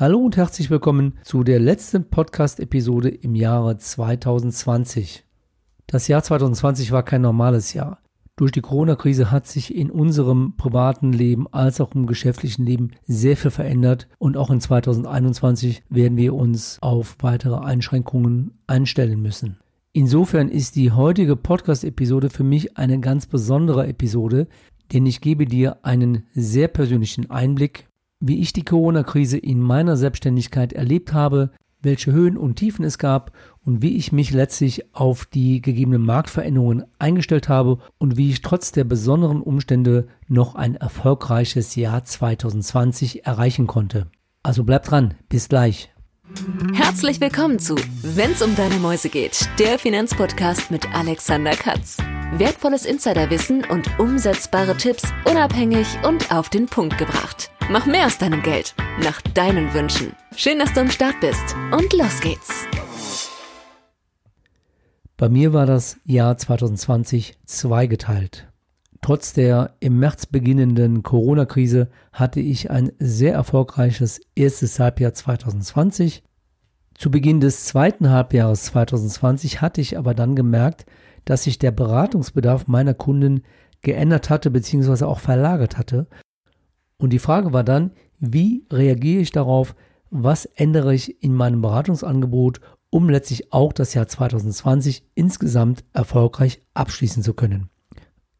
Hallo und herzlich willkommen zu der letzten Podcast-Episode im Jahre 2020. Das Jahr 2020 war kein normales Jahr. Durch die Corona-Krise hat sich in unserem privaten Leben als auch im geschäftlichen Leben sehr viel verändert und auch in 2021 werden wir uns auf weitere Einschränkungen einstellen müssen. Insofern ist die heutige Podcast-Episode für mich eine ganz besondere Episode, denn ich gebe dir einen sehr persönlichen Einblick wie ich die Corona-Krise in meiner Selbstständigkeit erlebt habe, welche Höhen und Tiefen es gab und wie ich mich letztlich auf die gegebenen Marktveränderungen eingestellt habe und wie ich trotz der besonderen Umstände noch ein erfolgreiches Jahr 2020 erreichen konnte. Also bleib dran, bis gleich. Herzlich willkommen zu Wenn's um deine Mäuse geht, der Finanzpodcast mit Alexander Katz. Wertvolles Insiderwissen und umsetzbare Tipps unabhängig und auf den Punkt gebracht. Mach mehr aus deinem Geld, nach deinen Wünschen. Schön, dass du am Start bist und los geht's. Bei mir war das Jahr 2020 zweigeteilt. Trotz der im März beginnenden Corona-Krise hatte ich ein sehr erfolgreiches erstes Halbjahr 2020. Zu Beginn des zweiten Halbjahres 2020 hatte ich aber dann gemerkt, dass sich der Beratungsbedarf meiner Kunden geändert hatte bzw. auch verlagert hatte und die Frage war dann, wie reagiere ich darauf, was ändere ich in meinem Beratungsangebot, um letztlich auch das Jahr 2020 insgesamt erfolgreich abschließen zu können.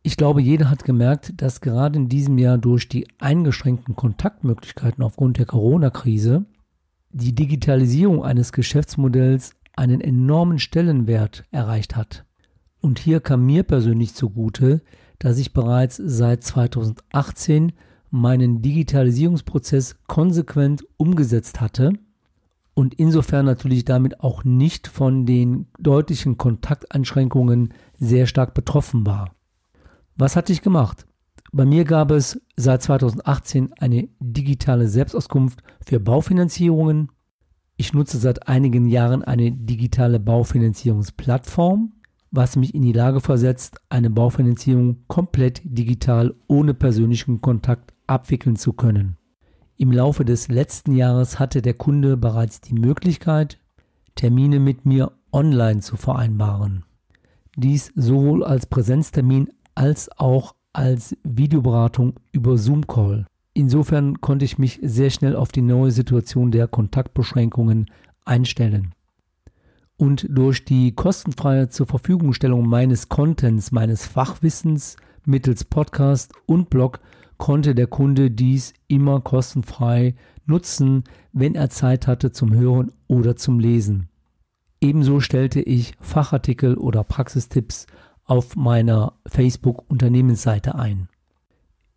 Ich glaube, jeder hat gemerkt, dass gerade in diesem Jahr durch die eingeschränkten Kontaktmöglichkeiten aufgrund der Corona-Krise die Digitalisierung eines Geschäftsmodells einen enormen Stellenwert erreicht hat. Und hier kam mir persönlich zugute, dass ich bereits seit 2018 meinen Digitalisierungsprozess konsequent umgesetzt hatte und insofern natürlich damit auch nicht von den deutlichen Kontakteinschränkungen sehr stark betroffen war. Was hatte ich gemacht? Bei mir gab es seit 2018 eine digitale Selbstauskunft für Baufinanzierungen. Ich nutze seit einigen Jahren eine digitale Baufinanzierungsplattform, was mich in die Lage versetzt, eine Baufinanzierung komplett digital ohne persönlichen Kontakt abwickeln zu können. Im Laufe des letzten Jahres hatte der Kunde bereits die Möglichkeit, Termine mit mir online zu vereinbaren. Dies sowohl als Präsenztermin als auch als Videoberatung über Zoom Call. Insofern konnte ich mich sehr schnell auf die neue Situation der Kontaktbeschränkungen einstellen. Und durch die kostenfreie zur Verfügungstellung meines Contents, meines Fachwissens mittels Podcast und Blog konnte der Kunde dies immer kostenfrei nutzen, wenn er Zeit hatte zum Hören oder zum Lesen. Ebenso stellte ich Fachartikel oder Praxistipps auf meiner Facebook-Unternehmensseite ein.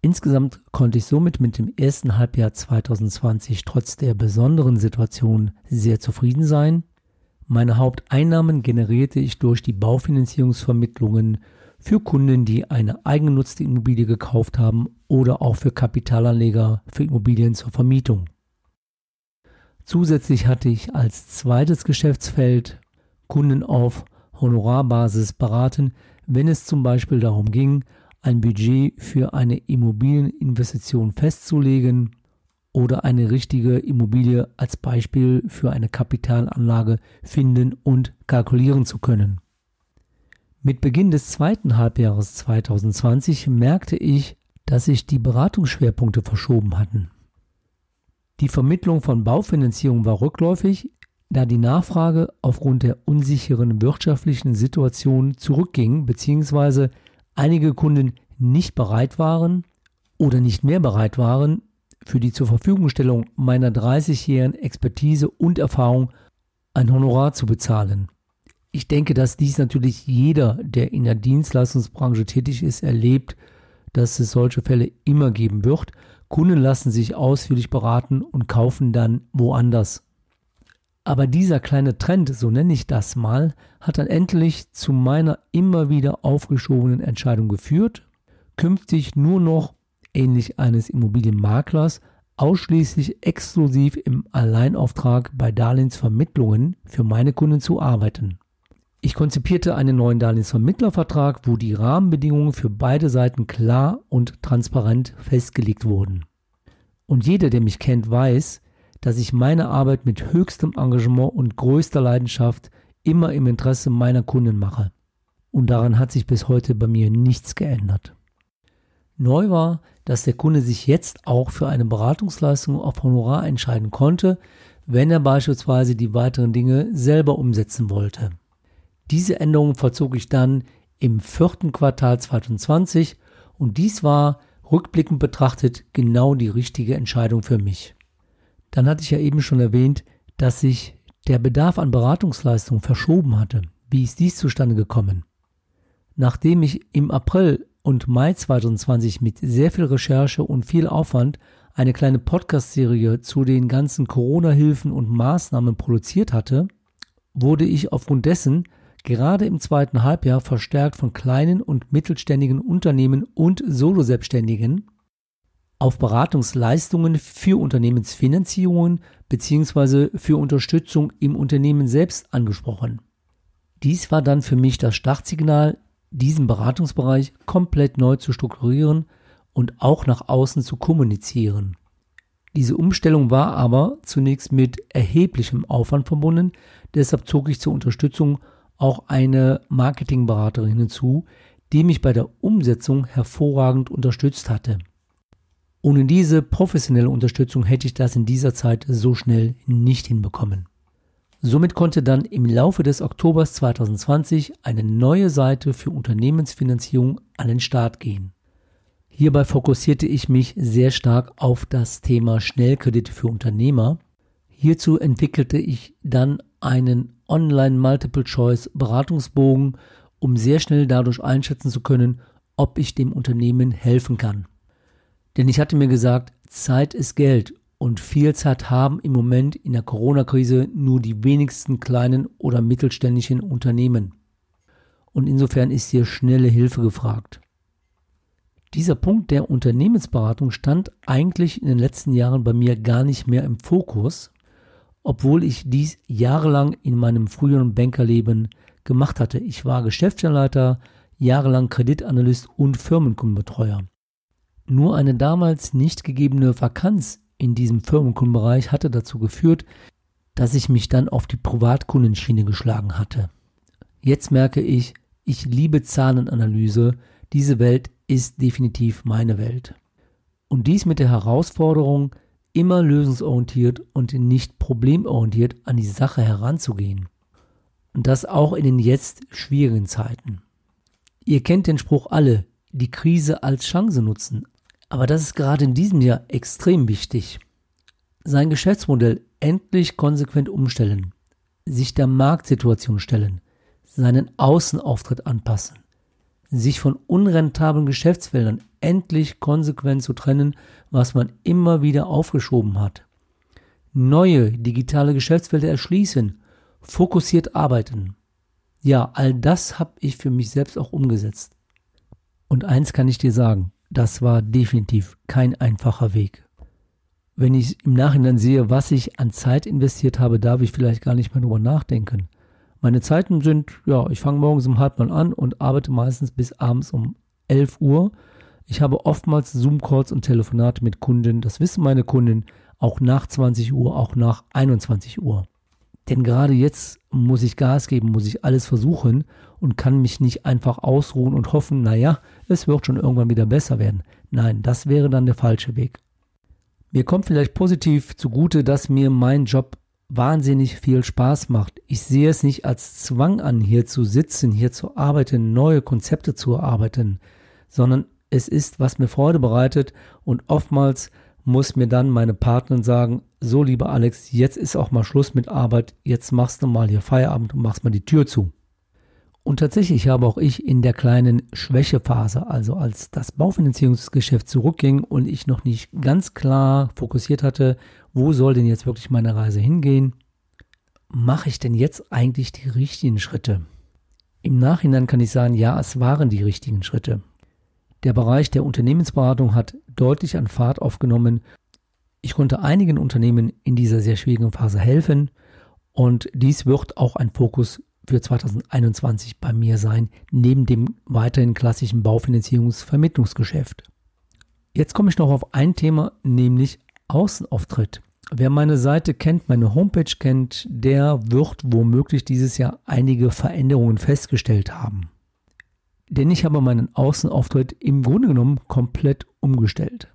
Insgesamt konnte ich somit mit dem ersten Halbjahr 2020 trotz der besonderen Situation sehr zufrieden sein. Meine Haupteinnahmen generierte ich durch die Baufinanzierungsvermittlungen für Kunden, die eine eigengenutzte Immobilie gekauft haben oder auch für Kapitalanleger für Immobilien zur Vermietung. Zusätzlich hatte ich als zweites Geschäftsfeld Kunden auf Honorarbasis beraten, wenn es zum Beispiel darum ging, ein Budget für eine Immobilieninvestition festzulegen oder eine richtige Immobilie als Beispiel für eine Kapitalanlage finden und kalkulieren zu können. Mit Beginn des zweiten Halbjahres 2020 merkte ich, dass sich die Beratungsschwerpunkte verschoben hatten. Die Vermittlung von Baufinanzierung war rückläufig, da die Nachfrage aufgrund der unsicheren wirtschaftlichen Situation zurückging bzw. einige Kunden nicht bereit waren oder nicht mehr bereit waren, für die zur Verfügungstellung meiner 30-jährigen Expertise und Erfahrung ein Honorar zu bezahlen. Ich denke, dass dies natürlich jeder, der in der Dienstleistungsbranche tätig ist, erlebt, dass es solche Fälle immer geben wird. Kunden lassen sich ausführlich beraten und kaufen dann woanders. Aber dieser kleine Trend, so nenne ich das mal, hat dann endlich zu meiner immer wieder aufgeschobenen Entscheidung geführt, künftig nur noch, ähnlich eines Immobilienmaklers, ausschließlich exklusiv im Alleinauftrag bei Darlehensvermittlungen für meine Kunden zu arbeiten. Ich konzipierte einen neuen Darlehensvermittlervertrag, wo die Rahmenbedingungen für beide Seiten klar und transparent festgelegt wurden. Und jeder, der mich kennt, weiß, dass ich meine Arbeit mit höchstem Engagement und größter Leidenschaft immer im Interesse meiner Kunden mache. Und daran hat sich bis heute bei mir nichts geändert. Neu war, dass der Kunde sich jetzt auch für eine Beratungsleistung auf Honorar entscheiden konnte, wenn er beispielsweise die weiteren Dinge selber umsetzen wollte. Diese Änderung vollzog ich dann im vierten Quartal 2020 und dies war rückblickend betrachtet genau die richtige Entscheidung für mich. Dann hatte ich ja eben schon erwähnt, dass sich der Bedarf an Beratungsleistungen verschoben hatte. Wie ist dies zustande gekommen? Nachdem ich im April und Mai 2020 mit sehr viel Recherche und viel Aufwand eine kleine Podcast-Serie zu den ganzen Corona-Hilfen und Maßnahmen produziert hatte, wurde ich aufgrund dessen gerade im zweiten Halbjahr verstärkt von kleinen und mittelständigen Unternehmen und Soloselbstständigen auf Beratungsleistungen für Unternehmensfinanzierungen bzw. für Unterstützung im Unternehmen selbst angesprochen. Dies war dann für mich das Startsignal, diesen Beratungsbereich komplett neu zu strukturieren und auch nach außen zu kommunizieren. Diese Umstellung war aber zunächst mit erheblichem Aufwand verbunden, deshalb zog ich zur Unterstützung auch eine Marketingberaterin hinzu, die mich bei der Umsetzung hervorragend unterstützt hatte. Ohne diese professionelle Unterstützung hätte ich das in dieser Zeit so schnell nicht hinbekommen. Somit konnte dann im Laufe des Oktobers 2020 eine neue Seite für Unternehmensfinanzierung an den Start gehen. Hierbei fokussierte ich mich sehr stark auf das Thema Schnellkredite für Unternehmer. Hierzu entwickelte ich dann einen Online-Multiple-Choice-Beratungsbogen, um sehr schnell dadurch einschätzen zu können, ob ich dem Unternehmen helfen kann. Denn ich hatte mir gesagt, Zeit ist Geld und viel Zeit haben im Moment in der Corona-Krise nur die wenigsten kleinen oder mittelständischen Unternehmen. Und insofern ist hier schnelle Hilfe gefragt. Dieser Punkt der Unternehmensberatung stand eigentlich in den letzten Jahren bei mir gar nicht mehr im Fokus, obwohl ich dies jahrelang in meinem früheren Bankerleben gemacht hatte. Ich war Geschäftsleiter, jahrelang Kreditanalyst und Firmenkundenbetreuer. Nur eine damals nicht gegebene Vakanz in diesem Firmenkundenbereich hatte dazu geführt, dass ich mich dann auf die Privatkundenschiene geschlagen hatte. Jetzt merke ich, ich liebe Zahlenanalyse, diese Welt ist definitiv meine Welt. Und dies mit der Herausforderung, immer lösungsorientiert und nicht problemorientiert an die Sache heranzugehen. Und das auch in den jetzt schwierigen Zeiten. Ihr kennt den Spruch alle, die Krise als Chance nutzen. Aber das ist gerade in diesem Jahr extrem wichtig. Sein Geschäftsmodell endlich konsequent umstellen, sich der Marktsituation stellen, seinen Außenauftritt anpassen, sich von unrentablen Geschäftsfeldern endlich konsequent zu trennen, was man immer wieder aufgeschoben hat. Neue digitale Geschäftsfelder erschließen, fokussiert arbeiten. Ja, all das habe ich für mich selbst auch umgesetzt. Und eins kann ich dir sagen, das war definitiv kein einfacher Weg. Wenn ich im Nachhinein sehe, was ich an Zeit investiert habe, darf ich vielleicht gar nicht mehr drüber nachdenken. Meine Zeiten sind, ja, ich fange morgens um halb mal an und arbeite meistens bis abends um 11 Uhr. Ich habe oftmals Zoom-Calls und Telefonate mit Kunden. Das wissen meine Kunden auch nach 20 Uhr, auch nach 21 Uhr. Denn gerade jetzt muss ich Gas geben, muss ich alles versuchen und kann mich nicht einfach ausruhen und hoffen, naja, es wird schon irgendwann wieder besser werden. Nein, das wäre dann der falsche Weg. Mir kommt vielleicht positiv zugute, dass mir mein Job wahnsinnig viel Spaß macht. Ich sehe es nicht als Zwang an, hier zu sitzen, hier zu arbeiten, neue Konzepte zu erarbeiten, sondern es ist, was mir Freude bereitet und oftmals muss mir dann meine Partnerin sagen, so lieber Alex, jetzt ist auch mal Schluss mit Arbeit, jetzt machst du mal hier Feierabend und machst mal die Tür zu. Und tatsächlich habe auch ich in der kleinen Schwächephase, also als das Baufinanzierungsgeschäft zurückging und ich noch nicht ganz klar fokussiert hatte, wo soll denn jetzt wirklich meine Reise hingehen, mache ich denn jetzt eigentlich die richtigen Schritte? Im Nachhinein kann ich sagen, ja, es waren die richtigen Schritte. Der Bereich der Unternehmensberatung hat deutlich an Fahrt aufgenommen. Ich konnte einigen Unternehmen in dieser sehr schwierigen Phase helfen und dies wird auch ein Fokus für 2021 bei mir sein, neben dem weiterhin klassischen Baufinanzierungsvermittlungsgeschäft. Jetzt komme ich noch auf ein Thema, nämlich Außenauftritt. Wer meine Seite kennt, meine Homepage kennt, der wird womöglich dieses Jahr einige Veränderungen festgestellt haben. Denn ich habe meinen Außenauftritt im Grunde genommen komplett umgestellt.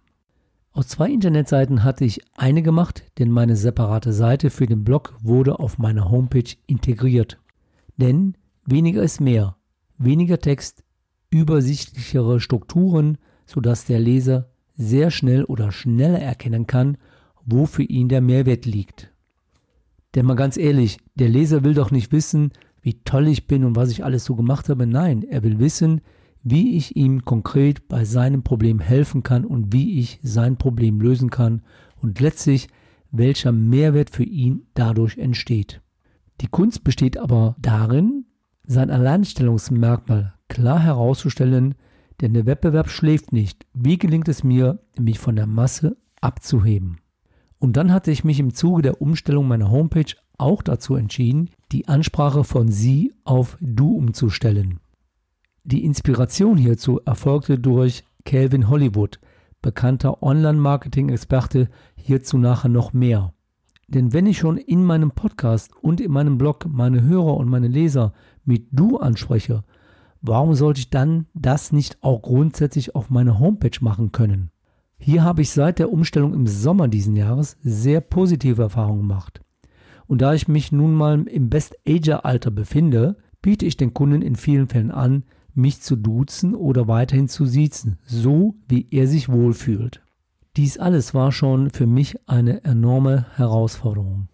Aus zwei Internetseiten hatte ich eine gemacht, denn meine separate Seite für den Blog wurde auf meiner Homepage integriert. Denn weniger ist mehr. Weniger Text, übersichtlichere Strukturen, sodass der Leser sehr schnell oder schneller erkennen kann, wo für ihn der Mehrwert liegt. Denn mal ganz ehrlich, der Leser will doch nicht wissen, wie toll ich bin und was ich alles so gemacht habe. Nein, er will wissen, wie ich ihm konkret bei seinem Problem helfen kann und wie ich sein Problem lösen kann und letztlich welcher Mehrwert für ihn dadurch entsteht. Die Kunst besteht aber darin, sein Alleinstellungsmerkmal klar herauszustellen, denn der Wettbewerb schläft nicht. Wie gelingt es mir, mich von der Masse abzuheben? Und dann hatte ich mich im Zuge der Umstellung meiner Homepage auch dazu entschieden, die Ansprache von Sie auf Du umzustellen. Die Inspiration hierzu erfolgte durch Calvin Hollywood, bekannter Online-Marketing-Experte, hierzu nachher noch mehr. Denn wenn ich schon in meinem Podcast und in meinem Blog meine Hörer und meine Leser mit Du anspreche, warum sollte ich dann das nicht auch grundsätzlich auf meiner Homepage machen können? Hier habe ich seit der Umstellung im Sommer diesen Jahres sehr positive Erfahrungen gemacht. Und da ich mich nun mal im Best-Ager-Alter befinde, biete ich den Kunden in vielen Fällen an, mich zu duzen oder weiterhin zu siezen, so wie er sich wohlfühlt. Dies alles war schon für mich eine enorme Herausforderung.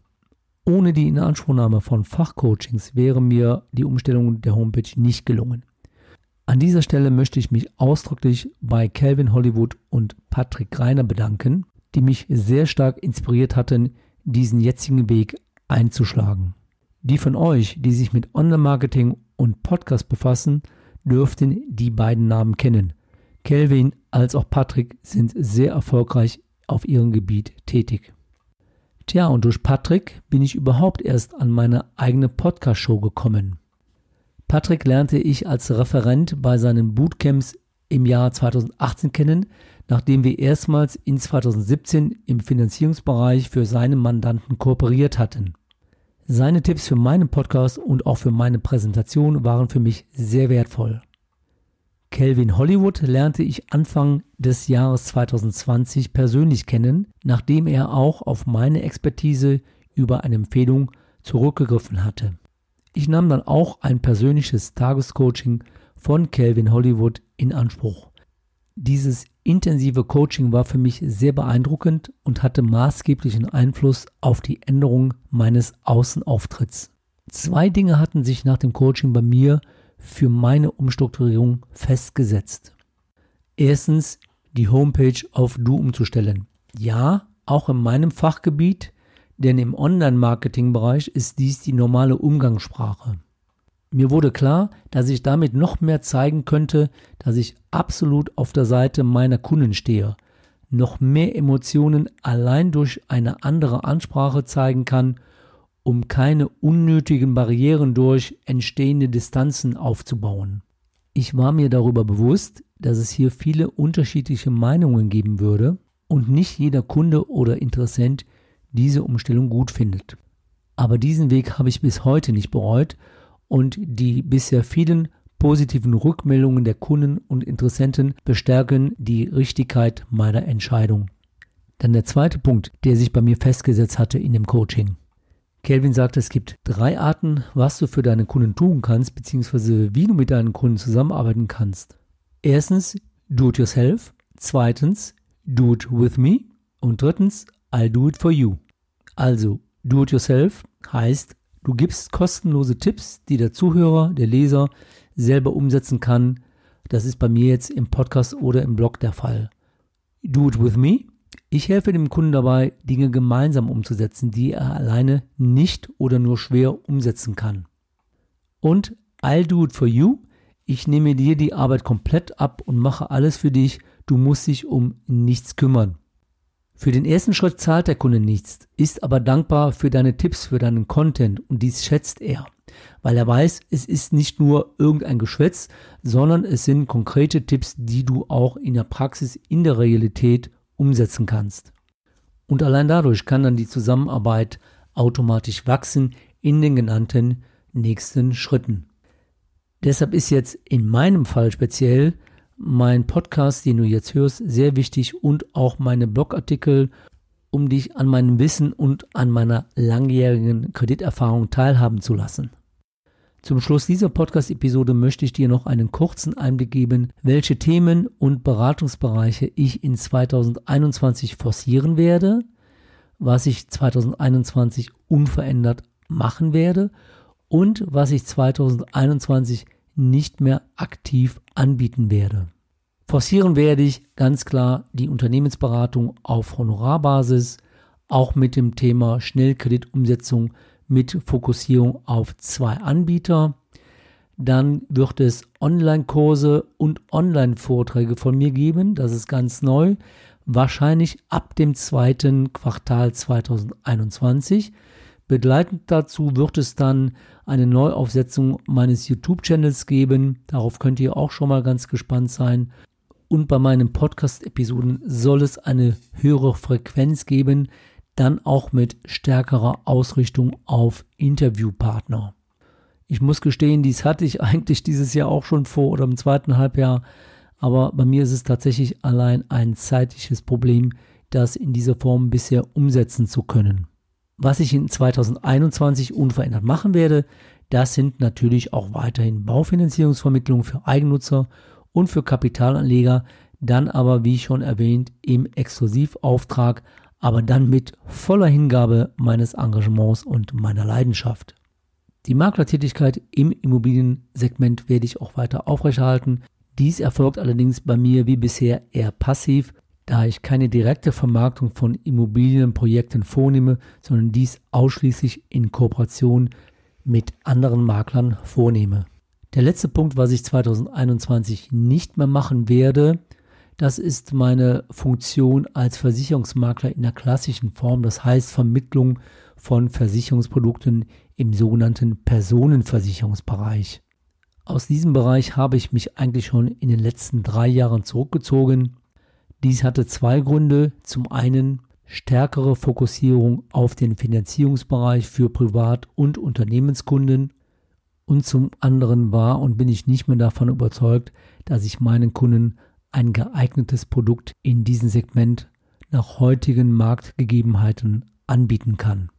Ohne die Inanspruchnahme von Fachcoachings wäre mir die Umstellung der Homepage nicht gelungen. An dieser Stelle möchte ich mich ausdrücklich bei Calvin Hollywood und Patrick Greiner bedanken, die mich sehr stark inspiriert hatten, diesen jetzigen Weg einzuschlagen. Die von euch, die sich mit Online-Marketing und Podcast befassen, dürften die beiden Namen kennen. Kelvin als auch Patrick sind sehr erfolgreich auf ihrem Gebiet tätig. Tja, und durch Patrick bin ich überhaupt erst an meine eigene Podcast-Show gekommen. Patrick lernte ich als Referent bei seinen Bootcamps im Jahr 2018 kennen, nachdem wir erstmals in 2017 im Finanzierungsbereich für seine Mandanten kooperiert hatten. Seine Tipps für meinen Podcast und auch für meine Präsentation waren für mich sehr wertvoll. Kelvin Hollywood lernte ich Anfang des Jahres 2020 persönlich kennen, nachdem er auch auf meine Expertise über eine Empfehlung zurückgegriffen hatte. Ich nahm dann auch ein persönliches Tagescoaching von Calvin Hollywood in Anspruch. Dieses intensive Coaching war für mich sehr beeindruckend und hatte maßgeblichen Einfluss auf die Änderung meines Außenauftritts. Zwei Dinge hatten sich nach dem Coaching bei mir für meine Umstrukturierung festgesetzt. Erstens, die Homepage auf Du umzustellen. Ja, auch in meinem Fachgebiet denn im Online-Marketing-Bereich ist dies die normale Umgangssprache. Mir wurde klar, dass ich damit noch mehr zeigen könnte, dass ich absolut auf der Seite meiner Kunden stehe, noch mehr Emotionen allein durch eine andere Ansprache zeigen kann, um keine unnötigen Barrieren durch entstehende Distanzen aufzubauen. Ich war mir darüber bewusst, dass es hier viele unterschiedliche Meinungen geben würde und nicht jeder Kunde oder Interessent diese Umstellung gut findet. Aber diesen Weg habe ich bis heute nicht bereut und die bisher vielen positiven Rückmeldungen der Kunden und Interessenten bestärken die Richtigkeit meiner Entscheidung. Dann der zweite Punkt, der sich bei mir festgesetzt hatte in dem Coaching. Kelvin sagt, es gibt drei Arten, was du für deine Kunden tun kannst, beziehungsweise wie du mit deinen Kunden zusammenarbeiten kannst. Erstens, do it yourself. Zweitens, do it with me. Und drittens, I'll do it for you. Also, do it yourself heißt, du gibst kostenlose Tipps, die der Zuhörer, der Leser selber umsetzen kann. Das ist bei mir jetzt im Podcast oder im Blog der Fall. Do it with me. Ich helfe dem Kunden dabei, Dinge gemeinsam umzusetzen, die er alleine nicht oder nur schwer umsetzen kann. Und I'll do it for you. Ich nehme dir die Arbeit komplett ab und mache alles für dich. Du musst dich um nichts kümmern. Für den ersten Schritt zahlt der Kunde nichts, ist aber dankbar für deine Tipps, für deinen Content und dies schätzt er, weil er weiß, es ist nicht nur irgendein Geschwätz, sondern es sind konkrete Tipps, die du auch in der Praxis, in der Realität umsetzen kannst. Und allein dadurch kann dann die Zusammenarbeit automatisch wachsen in den genannten nächsten Schritten. Deshalb ist jetzt in meinem Fall speziell mein Podcast, den du jetzt hörst, sehr wichtig und auch meine Blogartikel, um dich an meinem Wissen und an meiner langjährigen Krediterfahrung teilhaben zu lassen. Zum Schluss dieser Podcast-Episode möchte ich dir noch einen kurzen Einblick geben, welche Themen und Beratungsbereiche ich in 2021 forcieren werde, was ich 2021 unverändert machen werde und was ich 2021 nicht mehr aktiv anbieten werde. Forcieren werde ich ganz klar die Unternehmensberatung auf Honorarbasis, auch mit dem Thema Schnellkreditumsetzung mit Fokussierung auf zwei Anbieter. Dann wird es Online-Kurse und Online-Vorträge von mir geben. Das ist ganz neu. Wahrscheinlich ab dem zweiten Quartal 2021. Begleitend dazu wird es dann eine Neuaufsetzung meines YouTube-Channels geben. Darauf könnt ihr auch schon mal ganz gespannt sein. Und bei meinen Podcast-Episoden soll es eine höhere Frequenz geben, dann auch mit stärkerer Ausrichtung auf Interviewpartner. Ich muss gestehen, dies hatte ich eigentlich dieses Jahr auch schon vor oder im zweiten Halbjahr, aber bei mir ist es tatsächlich allein ein zeitliches Problem, das in dieser Form bisher umsetzen zu können. Was ich in 2021 unverändert machen werde, das sind natürlich auch weiterhin Baufinanzierungsvermittlungen für Eigennutzer und für Kapitalanleger, dann aber, wie schon erwähnt, im Exklusivauftrag, aber dann mit voller Hingabe meines Engagements und meiner Leidenschaft. Die Maklertätigkeit im Immobiliensegment werde ich auch weiter aufrechterhalten. Dies erfolgt allerdings bei mir wie bisher eher passiv da ich keine direkte Vermarktung von Immobilienprojekten vornehme, sondern dies ausschließlich in Kooperation mit anderen Maklern vornehme. Der letzte Punkt, was ich 2021 nicht mehr machen werde, das ist meine Funktion als Versicherungsmakler in der klassischen Form, das heißt Vermittlung von Versicherungsprodukten im sogenannten Personenversicherungsbereich. Aus diesem Bereich habe ich mich eigentlich schon in den letzten drei Jahren zurückgezogen dies hatte zwei Gründe. Zum einen stärkere Fokussierung auf den Finanzierungsbereich für Privat- und Unternehmenskunden und zum anderen war und bin ich nicht mehr davon überzeugt, dass ich meinen Kunden ein geeignetes Produkt in diesem Segment nach heutigen Marktgegebenheiten anbieten kann.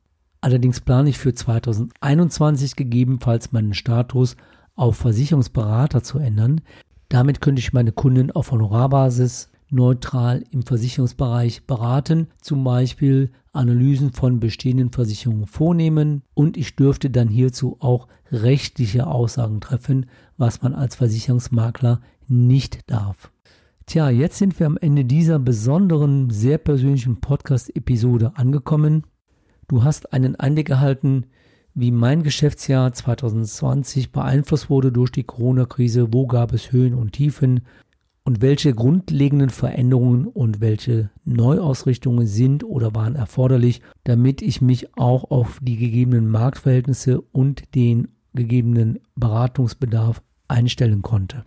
Allerdings plane ich für 2021 gegebenenfalls meinen Status auf Versicherungsberater zu ändern. Damit könnte ich meine Kunden auf Honorarbasis neutral im Versicherungsbereich beraten, zum Beispiel Analysen von bestehenden Versicherungen vornehmen und ich dürfte dann hierzu auch rechtliche Aussagen treffen, was man als Versicherungsmakler nicht darf. Tja, jetzt sind wir am Ende dieser besonderen, sehr persönlichen Podcast-Episode angekommen. Du hast einen Einblick erhalten, wie mein Geschäftsjahr 2020 beeinflusst wurde durch die Corona-Krise, wo gab es Höhen und Tiefen, und welche grundlegenden Veränderungen und welche Neuausrichtungen sind oder waren erforderlich, damit ich mich auch auf die gegebenen Marktverhältnisse und den gegebenen Beratungsbedarf einstellen konnte.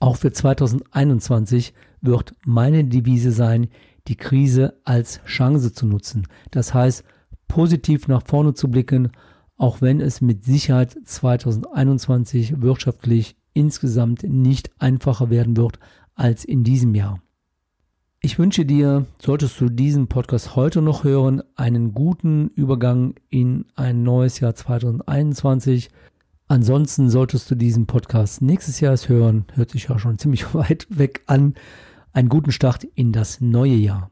Auch für 2021 wird meine Devise sein, die Krise als Chance zu nutzen. Das heißt, positiv nach vorne zu blicken, auch wenn es mit Sicherheit 2021 wirtschaftlich insgesamt nicht einfacher werden wird, als in diesem Jahr. Ich wünsche dir, solltest du diesen Podcast heute noch hören, einen guten Übergang in ein neues Jahr 2021. Ansonsten solltest du diesen Podcast nächstes Jahr hören, hört sich ja schon ziemlich weit weg an, einen guten Start in das neue Jahr.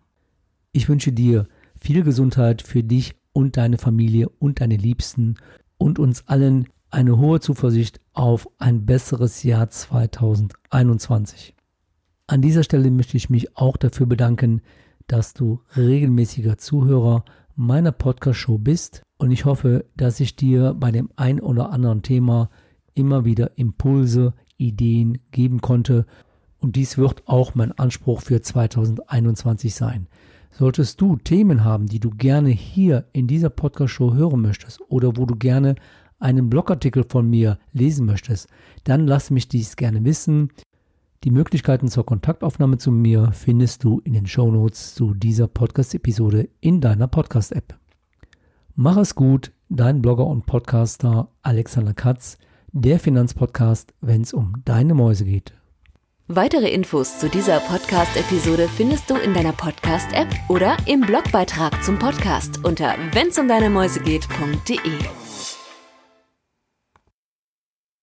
Ich wünsche dir viel Gesundheit für dich und deine Familie und deine Liebsten und uns allen eine hohe Zuversicht auf ein besseres Jahr 2021. An dieser Stelle möchte ich mich auch dafür bedanken, dass du regelmäßiger Zuhörer meiner Podcast-Show bist und ich hoffe, dass ich dir bei dem ein oder anderen Thema immer wieder Impulse, Ideen geben konnte und dies wird auch mein Anspruch für 2021 sein. Solltest du Themen haben, die du gerne hier in dieser Podcast-Show hören möchtest oder wo du gerne einen Blogartikel von mir lesen möchtest, dann lass mich dies gerne wissen. Die Möglichkeiten zur Kontaktaufnahme zu mir findest du in den Shownotes zu dieser Podcast-Episode in deiner Podcast-App. Mach es gut, dein Blogger und Podcaster Alexander Katz, der Finanzpodcast, wenn es um deine Mäuse geht. Weitere Infos zu dieser Podcast-Episode findest du in deiner Podcast-App oder im Blogbeitrag zum Podcast unter wennsumdeinemäusegeht.de.